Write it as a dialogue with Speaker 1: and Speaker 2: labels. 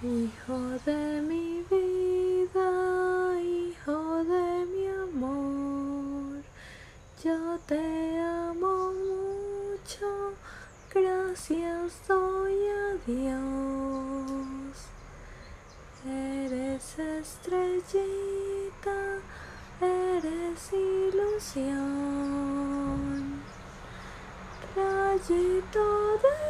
Speaker 1: Hijo de mi vida, hijo de mi amor, yo te amo mucho, gracias doy a Dios. Eres estrellita, eres ilusión, rayito de